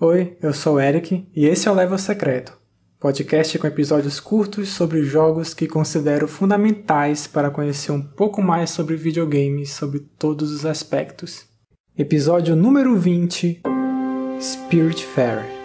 Oi, eu sou o Eric e esse é o Level Secreto, podcast com episódios curtos sobre jogos que considero fundamentais para conhecer um pouco mais sobre videogames sobre todos os aspectos. Episódio número 20 Spiritfarer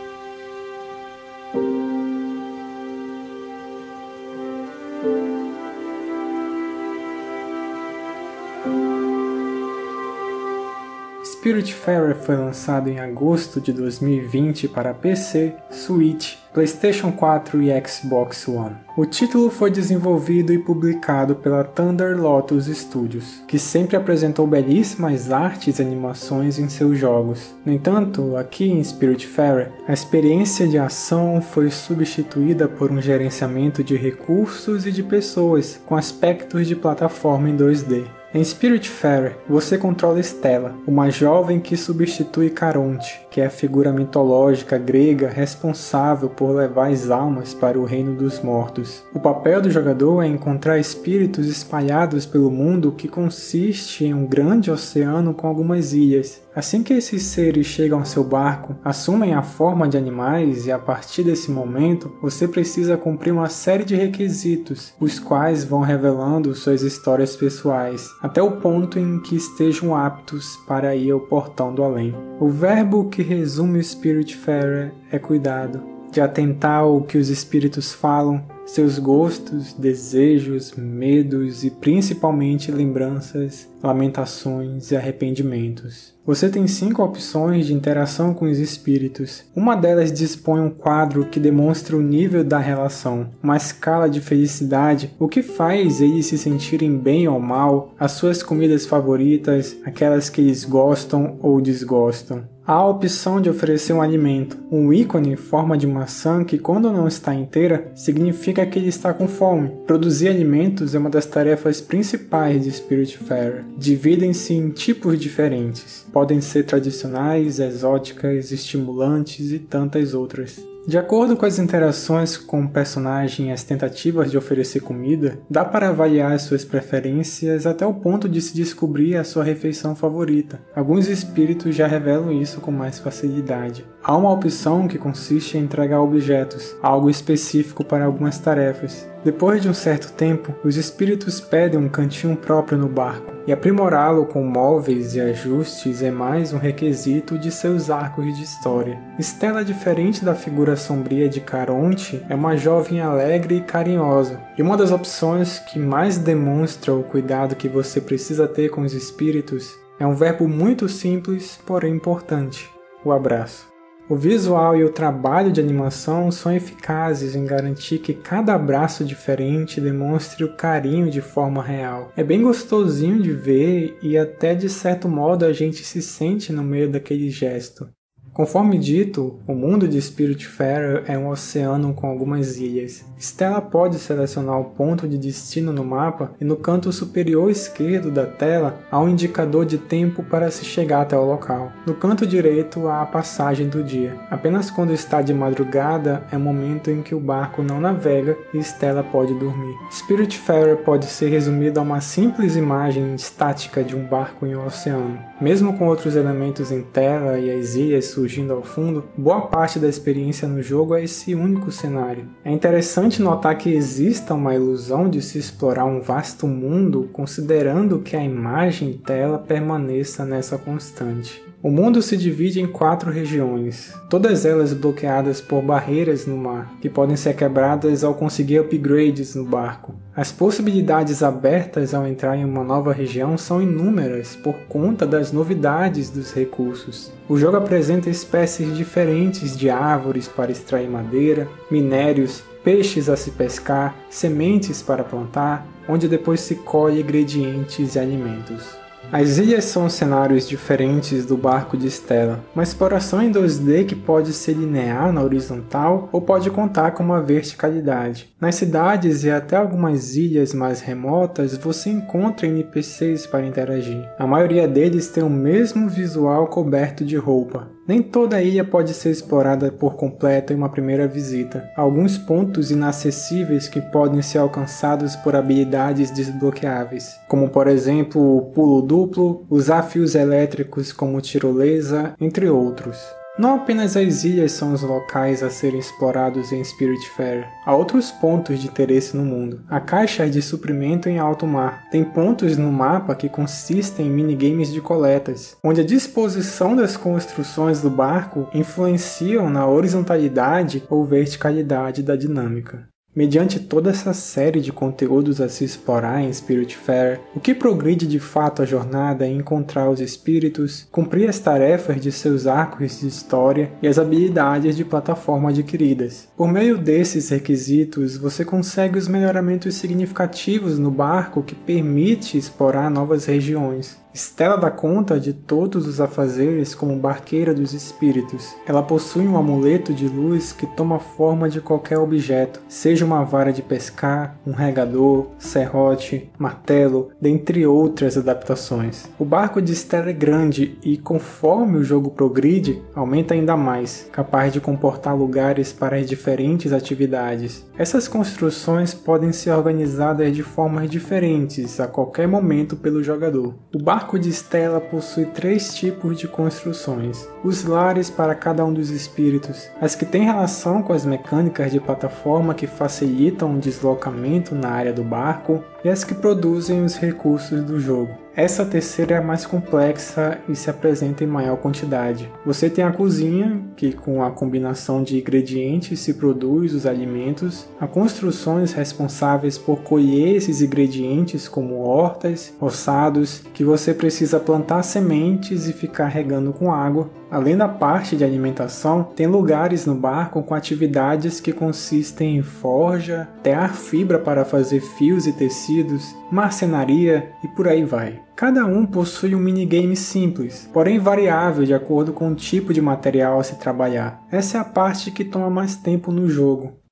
Spiritfarer foi lançado em agosto de 2020 para PC, Switch, PlayStation 4 e Xbox One. O título foi desenvolvido e publicado pela Thunder Lotus Studios, que sempre apresentou belíssimas artes e animações em seus jogos. No entanto, aqui em Spiritfarer, a experiência de ação foi substituída por um gerenciamento de recursos e de pessoas com aspectos de plataforma em 2D. Em Spiritfarer, você controla Stella, uma jovem que substitui Caronte, que é a figura mitológica grega responsável por levar as almas para o reino dos mortos. O papel do jogador é encontrar espíritos espalhados pelo mundo que consiste em um grande oceano com algumas ilhas. Assim que esses seres chegam ao seu barco, assumem a forma de animais e a partir desse momento você precisa cumprir uma série de requisitos, os quais vão revelando suas histórias pessoais, até o ponto em que estejam aptos para ir ao portão do além. O verbo que resume o Spiritfarer é cuidado, de atentar ao que os espíritos falam, seus gostos, desejos, medos e principalmente lembranças, lamentações e arrependimentos. Você tem cinco opções de interação com os espíritos. Uma delas dispõe um quadro que demonstra o nível da relação, uma escala de felicidade, o que faz eles se sentirem bem ou mal, as suas comidas favoritas, aquelas que eles gostam ou desgostam. Há a opção de oferecer um alimento, um ícone em forma de maçã que, quando não está inteira, significa que ele está com fome. Produzir alimentos é uma das tarefas principais de Spiritfarer. Dividem-se em tipos diferentes. Podem ser tradicionais, exóticas, estimulantes e tantas outras. De acordo com as interações com o personagem e as tentativas de oferecer comida, dá para avaliar as suas preferências até o ponto de se descobrir a sua refeição favorita. Alguns espíritos já revelam isso com mais facilidade. Há uma opção que consiste em entregar objetos, algo específico para algumas tarefas. Depois de um certo tempo, os espíritos pedem um cantinho próprio no barco, e aprimorá-lo com móveis e ajustes é mais um requisito de seus arcos de história. Stella, diferente da figura sombria de Caronte, é uma jovem alegre e carinhosa, e uma das opções que mais demonstra o cuidado que você precisa ter com os espíritos é um verbo muito simples, porém importante: o abraço. O visual e o trabalho de animação são eficazes em garantir que cada abraço diferente demonstre o carinho de forma real. É bem gostosinho de ver e até de certo modo a gente se sente no meio daquele gesto. Conforme dito, o mundo de Spiritfarer é um oceano com algumas ilhas. Stella pode selecionar o ponto de destino no mapa e no canto superior esquerdo da tela há um indicador de tempo para se chegar até o local. No canto direito há a passagem do dia. Apenas quando está de madrugada é o momento em que o barco não navega e Stella pode dormir. Spiritfarer pode ser resumido a uma simples imagem estática de um barco em um oceano. Mesmo com outros elementos em tela e as ilhas surgindo ao fundo, boa parte da experiência no jogo é esse único cenário. É interessante notar que exista uma ilusão de se explorar um vasto mundo considerando que a imagem tela permaneça nessa constante. O mundo se divide em quatro regiões, todas elas bloqueadas por barreiras no mar, que podem ser quebradas ao conseguir upgrades no barco. As possibilidades abertas ao entrar em uma nova região são inúmeras por conta das novidades dos recursos. O jogo apresenta espécies diferentes de árvores para extrair madeira, minérios, peixes a se pescar, sementes para plantar, onde depois se colhe ingredientes e alimentos. As ilhas são cenários diferentes do barco de Stella, uma exploração em 2D que pode ser linear na horizontal ou pode contar com uma verticalidade. Nas cidades e até algumas ilhas mais remotas você encontra NPCs para interagir. A maioria deles tem o mesmo visual coberto de roupa, Nem toda a ilha pode ser explorada por completo em uma primeira visita. Alguns pontos inacessíveis que podem ser alcançados por habilidades desbloqueáveis, como por exemplo o pulo duplo, usar fios elétricos como tirolesa, entre outros. Não apenas as ilhas são os locais a serem explorados em Spiritfarer, há outros pontos de interesse no mundo. A caixa de suprimento em alto mar tem pontos no mapa que consistem em minigames de coletas, onde a disposição das construções do barco influenciam na horizontalidade ou verticalidade da dinâmica. Mediante toda essa série de conteúdos a se explorar em Spiritfarer, o que progride de fato a jornada é encontrar os espíritos, cumprir as tarefas de seus arcos de história e as habilidades de plataforma adquiridas. Por meio desses requisitos, você consegue os melhoramentos significativos no barco que permite explorar novas regiões. Stella dá conta de todos os afazeres como barqueira dos espíritos. Ela possui um amuleto de luz que toma forma de qualquer objeto, seja uma vara de pescar, um regador, serrote, martelo, dentre outras adaptações. O barco de Stella é grande e, conforme o jogo progride, aumenta ainda mais, capaz de comportar lugares para as diferentes atividades. Essas construções podem ser organizadas de formas diferentes a qualquer momento pelo jogador. O barco de Stella possui três tipos de construções: os lares para cada um dos espíritos, as que têm relação com as mecânicas de plataforma que facilitam o deslocamento na área do barco, e as que produzem os recursos do jogo. Essa terceira é a mais complexa e se apresenta em maior quantidade. Você tem a cozinha, que com a combinação de ingredientes se produz os alimentos, há construções responsáveis por colher esses ingredientes, como hortas, roçados, que você precisa plantar sementes e ficar regando com água, Além da parte de alimentação, tem lugares no barco com atividades que consistem em forja, tear fibra para fazer fios e tecidos, marcenaria e por aí vai. Cada um possui um minigame simples, porém variável de acordo com o tipo de material a se trabalhar. Essa é a parte que toma mais tempo no jogo.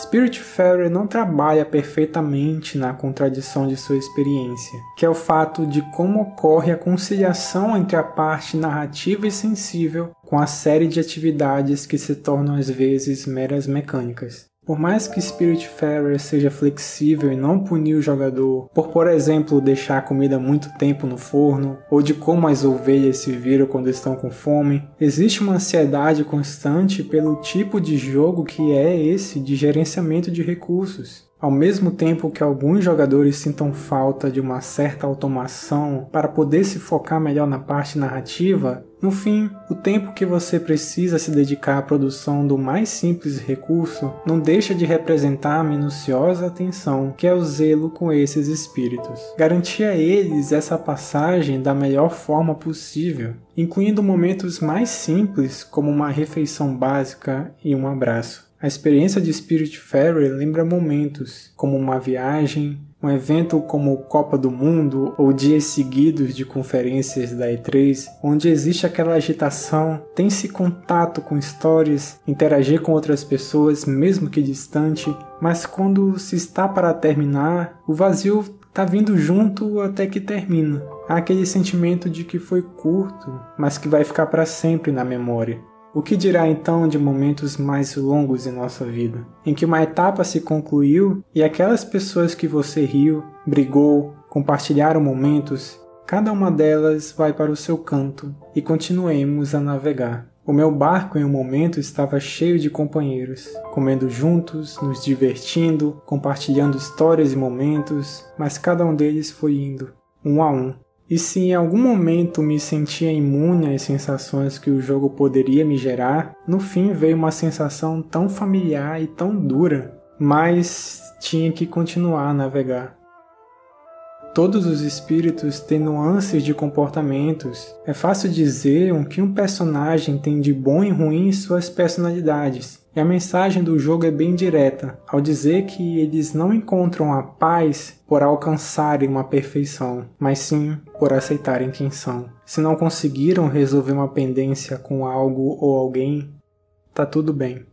Spiritfarer não trabalha perfeitamente na contradição de sua experiência, que é o fato de como ocorre a conciliação entre a parte narrativa e sensível com a série de atividades que se tornam às vezes meras mecânicas. Por mais que Spiritfarer seja flexível e não punir o jogador por, por exemplo, deixar a comida muito tempo no forno, ou de como as ovelhas se viram quando estão com fome, existe uma ansiedade constante pelo tipo de jogo que é esse de gerenciamento de recursos. Ao mesmo tempo que alguns jogadores sintam falta de uma certa automação para poder se focar melhor na parte narrativa, no fim, o tempo que você precisa se dedicar à produção do mais simples recurso não deixa de representar a minuciosa atenção que é o zelo com esses espíritos. Garantir a eles essa passagem da melhor forma possível, incluindo momentos mais simples como uma refeição básica e um abraço. A experiência de Spiritfarer lembra momentos, como uma viagem, um evento como Copa do Mundo ou dias seguidos de conferências da E3, onde existe aquela agitação, tem-se contato com histórias, interagir com outras pessoas, mesmo que distante, mas quando se está para terminar, o vazio está vindo junto até que termina. Há aquele sentimento de que foi curto, mas que vai ficar para sempre na memória. O que dirá então de momentos mais longos em nossa vida, em que uma etapa se concluiu e aquelas pessoas que você riu, brigou, compartilharam momentos, cada uma delas vai para o seu canto e continuemos a navegar. O meu barco em um momento estava cheio de companheiros, comendo juntos, nos divertindo, compartilhando histórias e momentos, mas cada um deles foi indo, um a um, e se em algum momento me sentia imune às sensações que o jogo poderia me gerar, no fim veio uma sensação tão familiar e tão dura, mas tinha que continuar a navegar. Todos os espíritos têm nuances de comportamentos. É fácil dizer o que um personagem tem de bom e ruim em suas personalidades, e a mensagem do jogo é bem direta, ao dizer que eles não encontram a paz por alcançarem uma perfeição, mas sim por aceitarem quem são. Se não conseguiram resolver uma pendência com algo ou alguém, tá tudo bem.